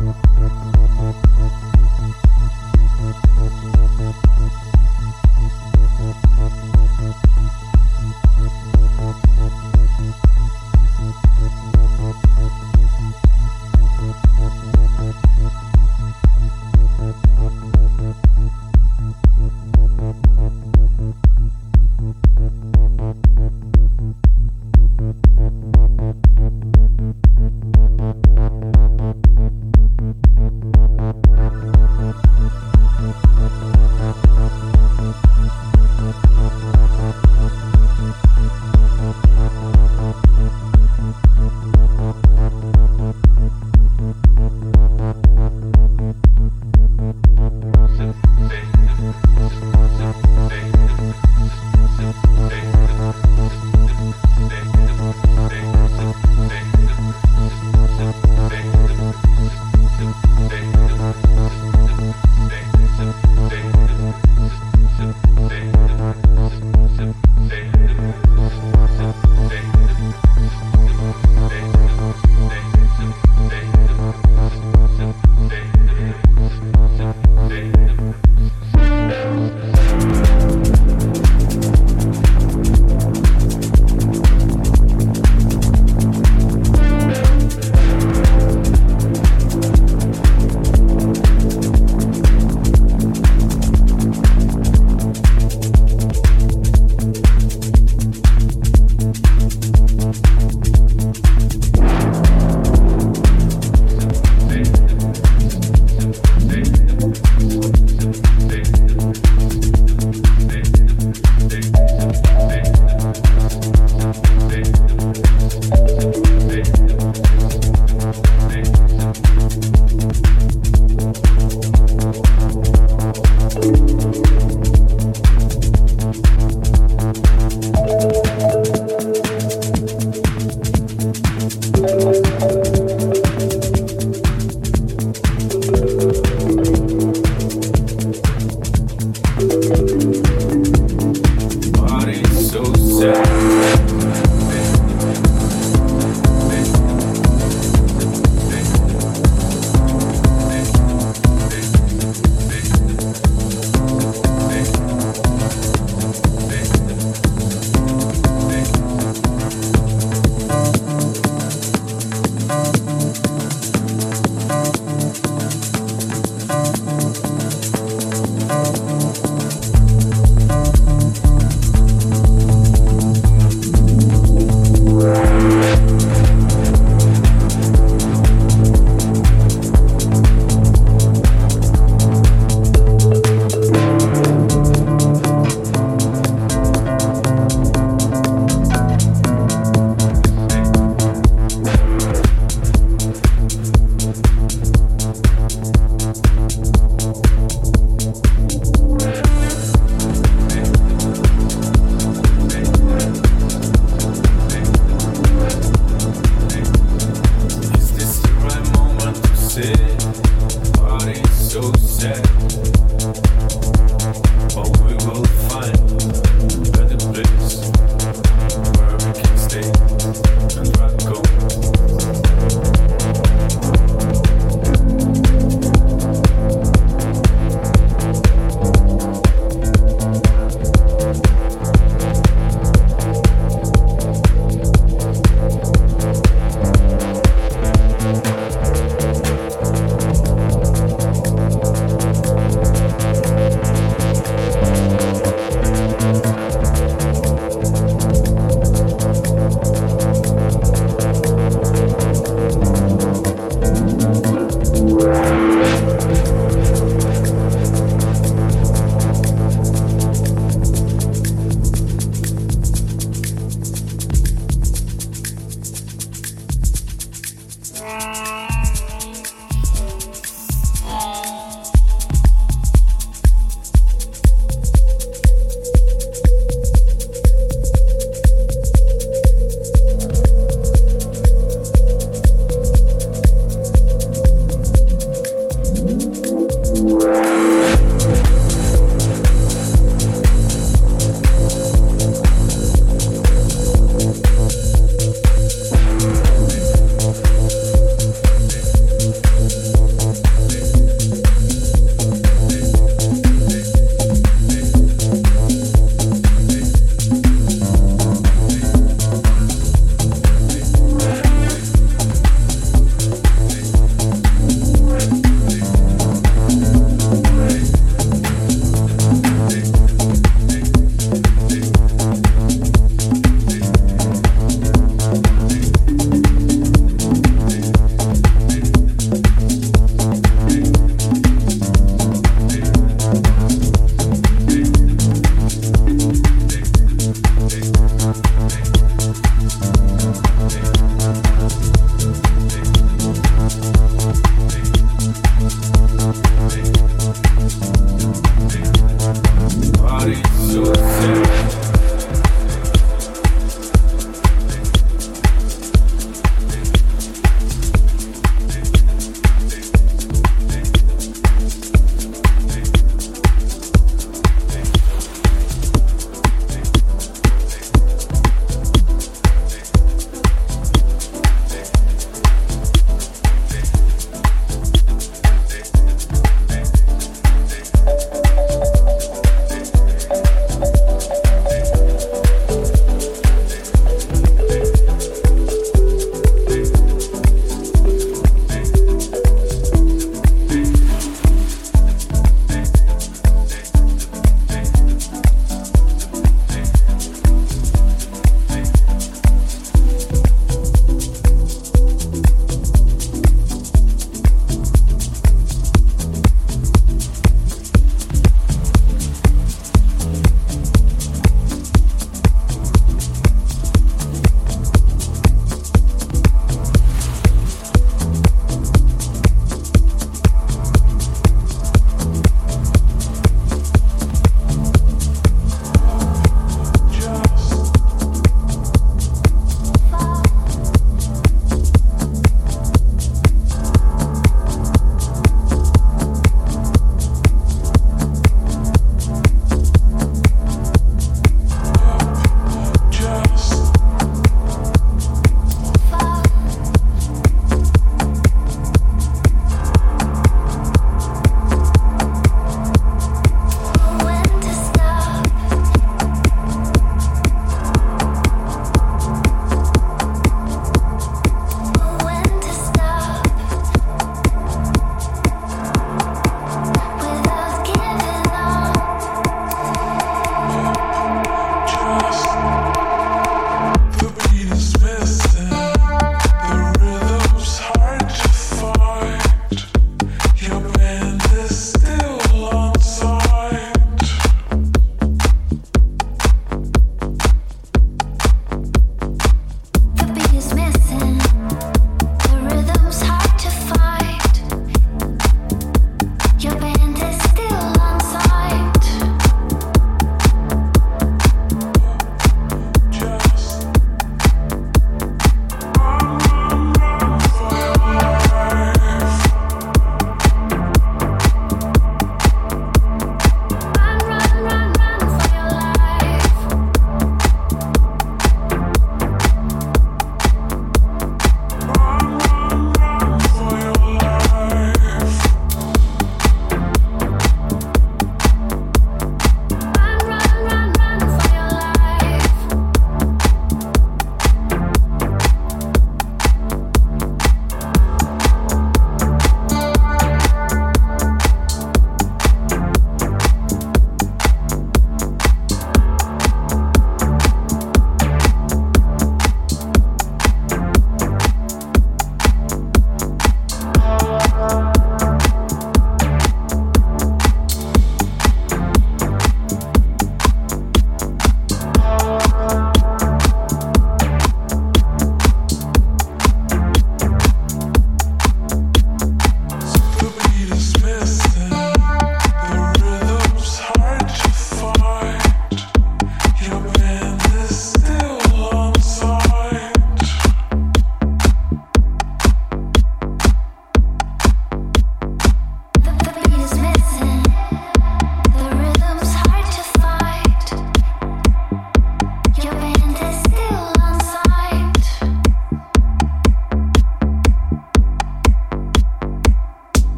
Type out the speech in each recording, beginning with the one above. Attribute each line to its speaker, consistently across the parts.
Speaker 1: Thank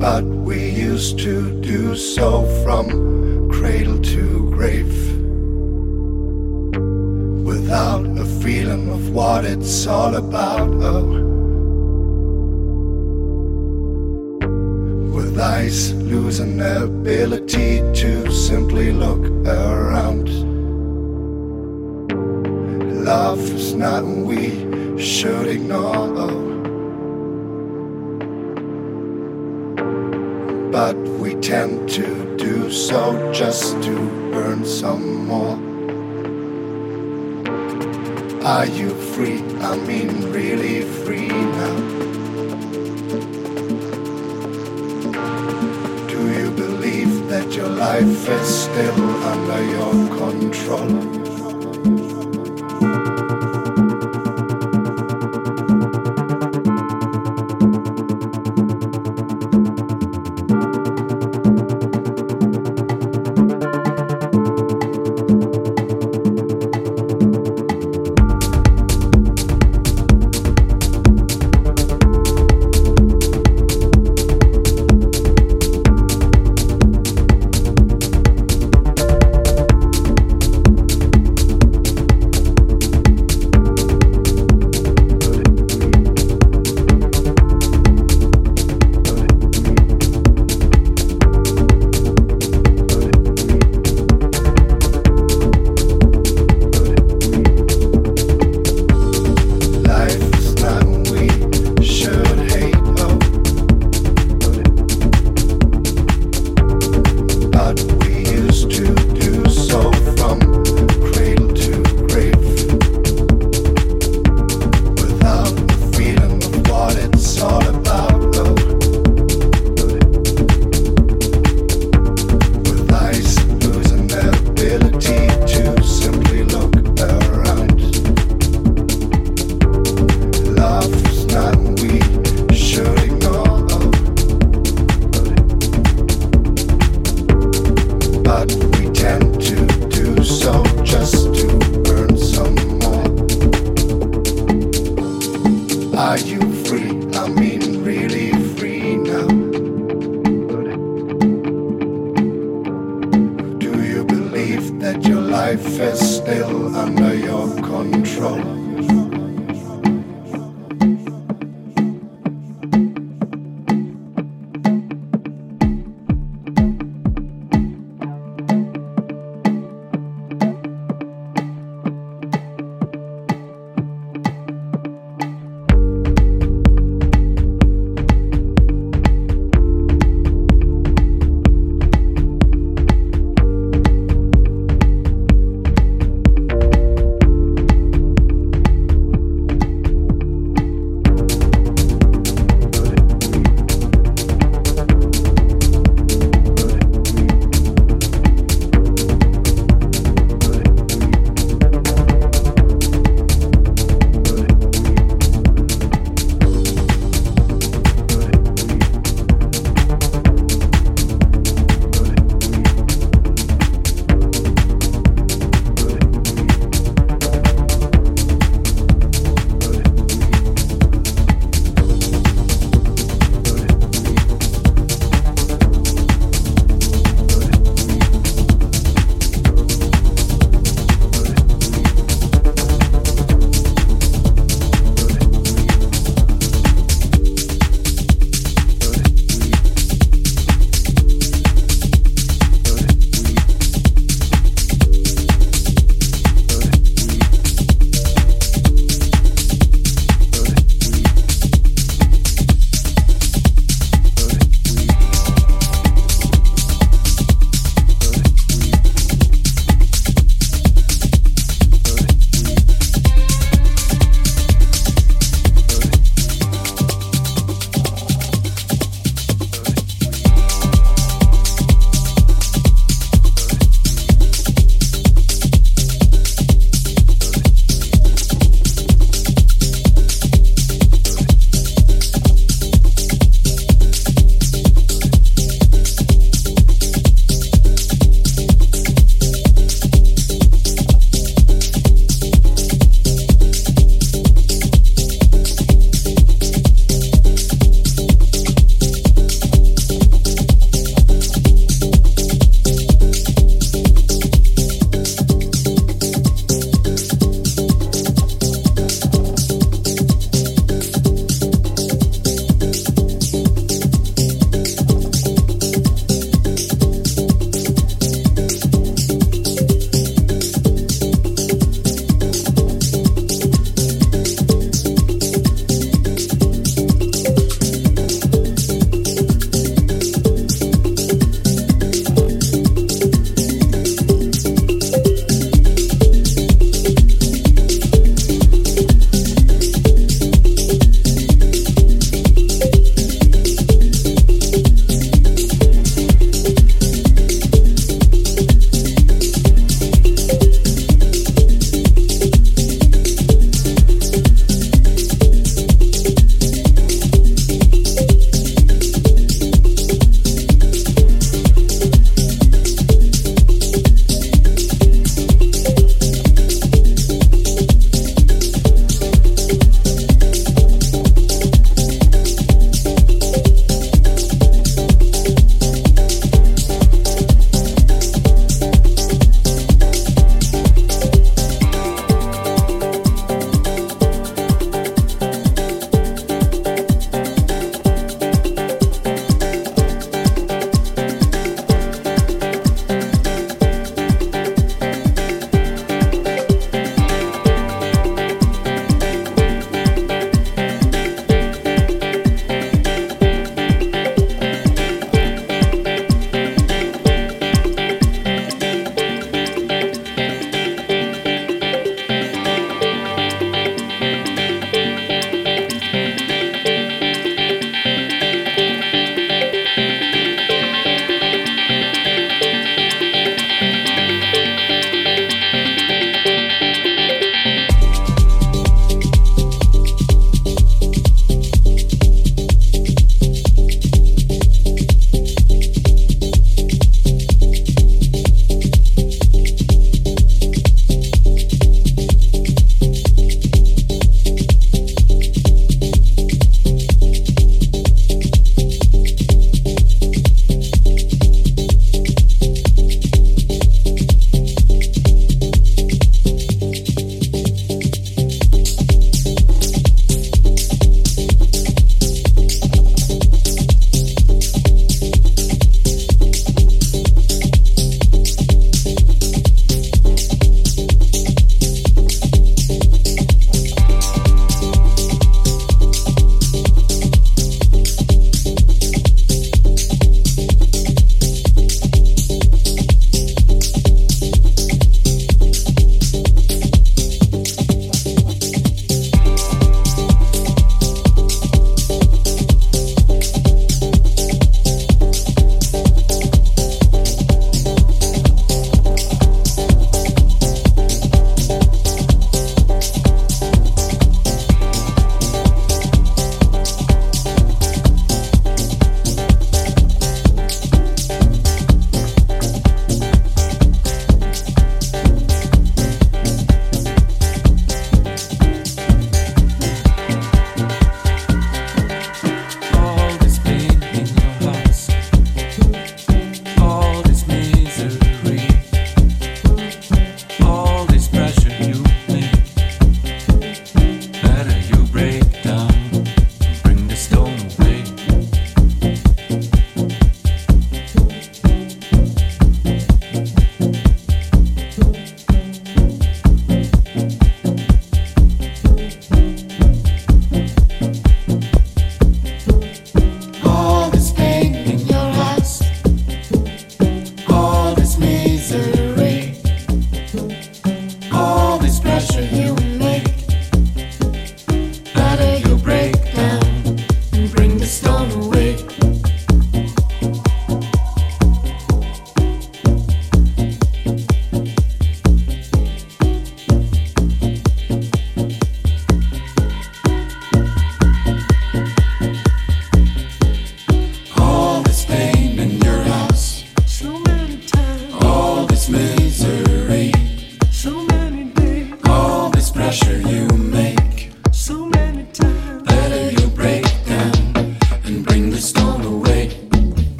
Speaker 2: But we used to do so from cradle to grave. Without a feeling of what it's all about, oh. With eyes losing their ability to simply look around. Love is not we should ignore. Oh. But we tend to do so just to earn some more. Are you free? I mean, really free now. Do you believe that your life is still under your control?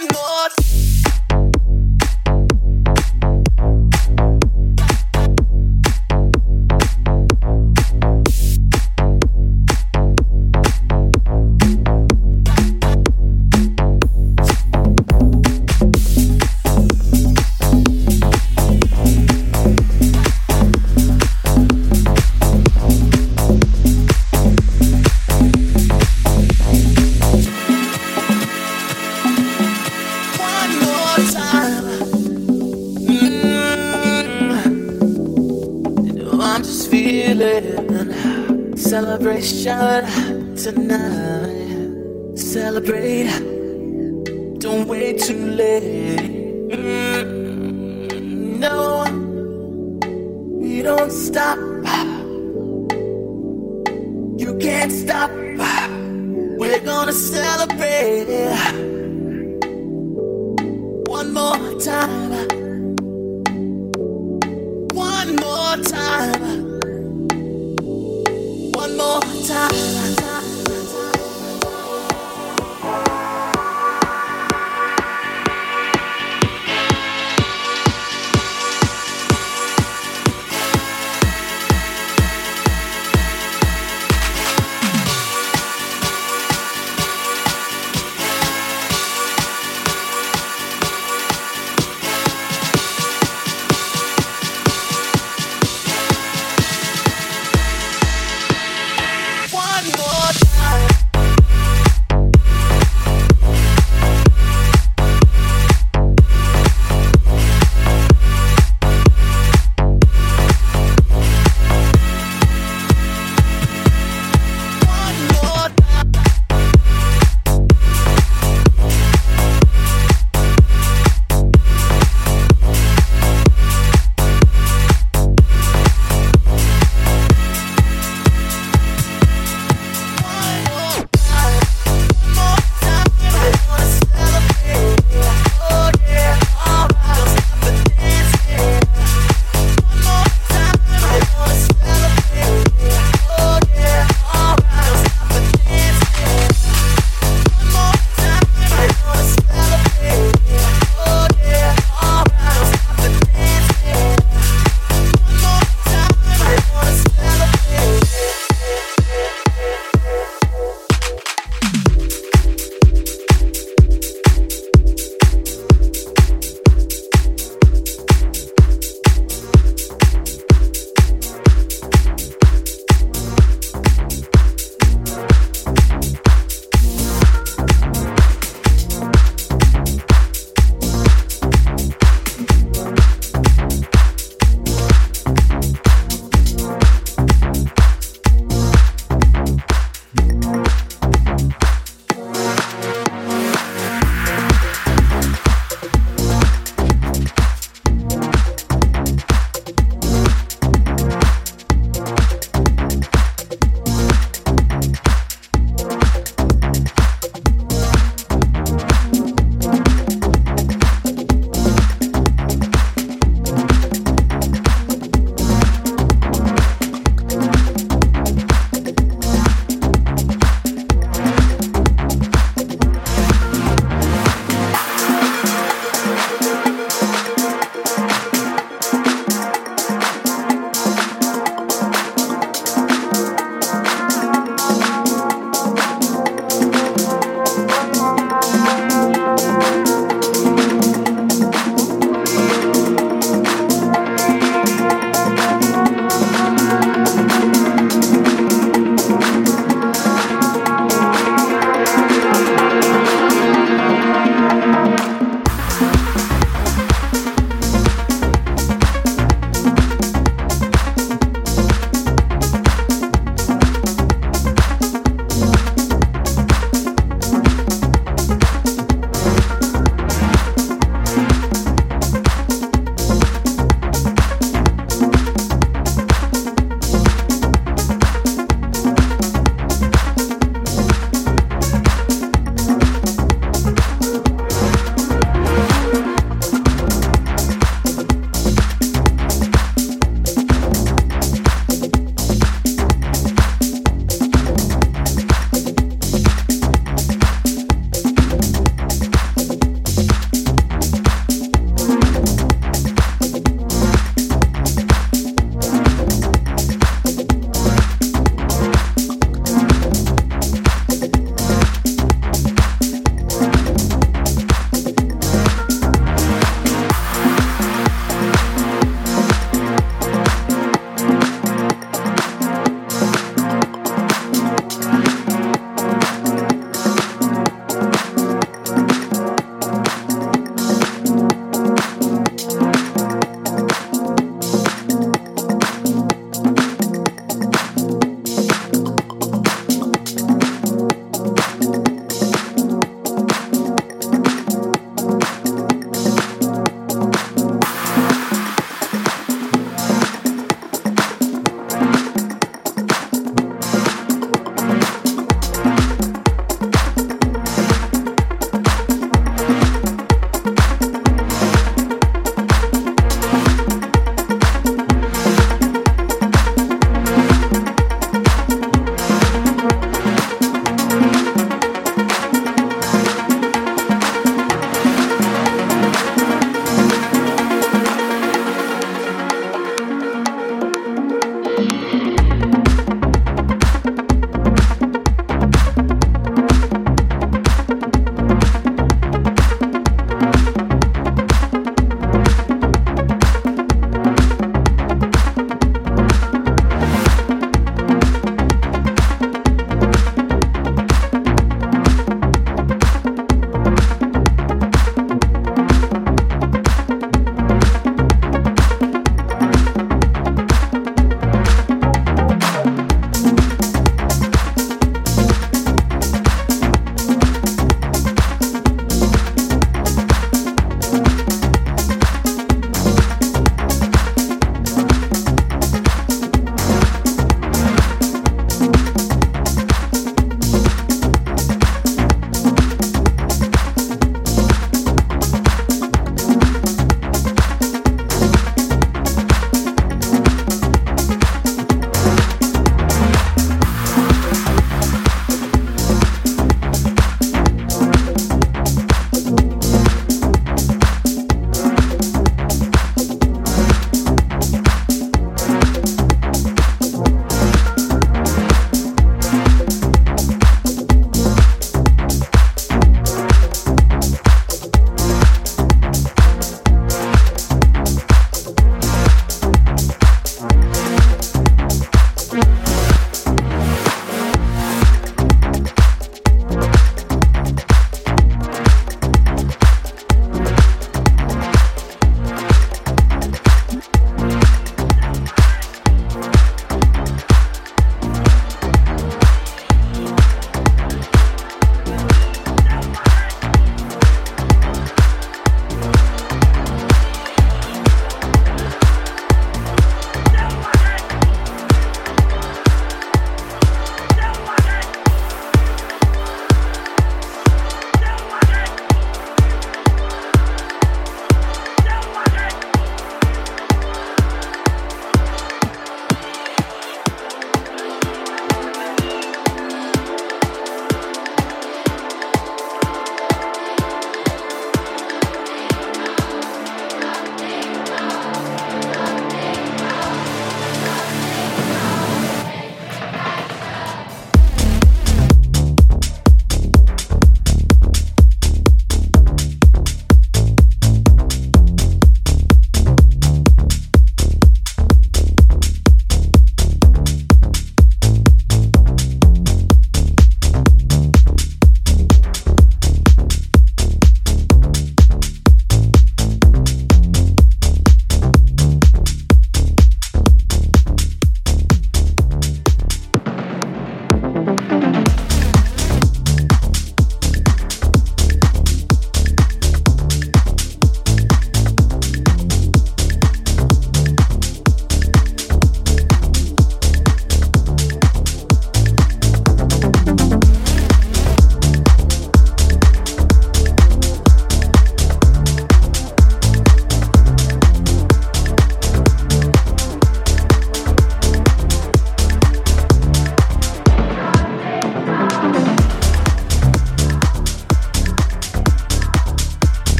Speaker 2: No.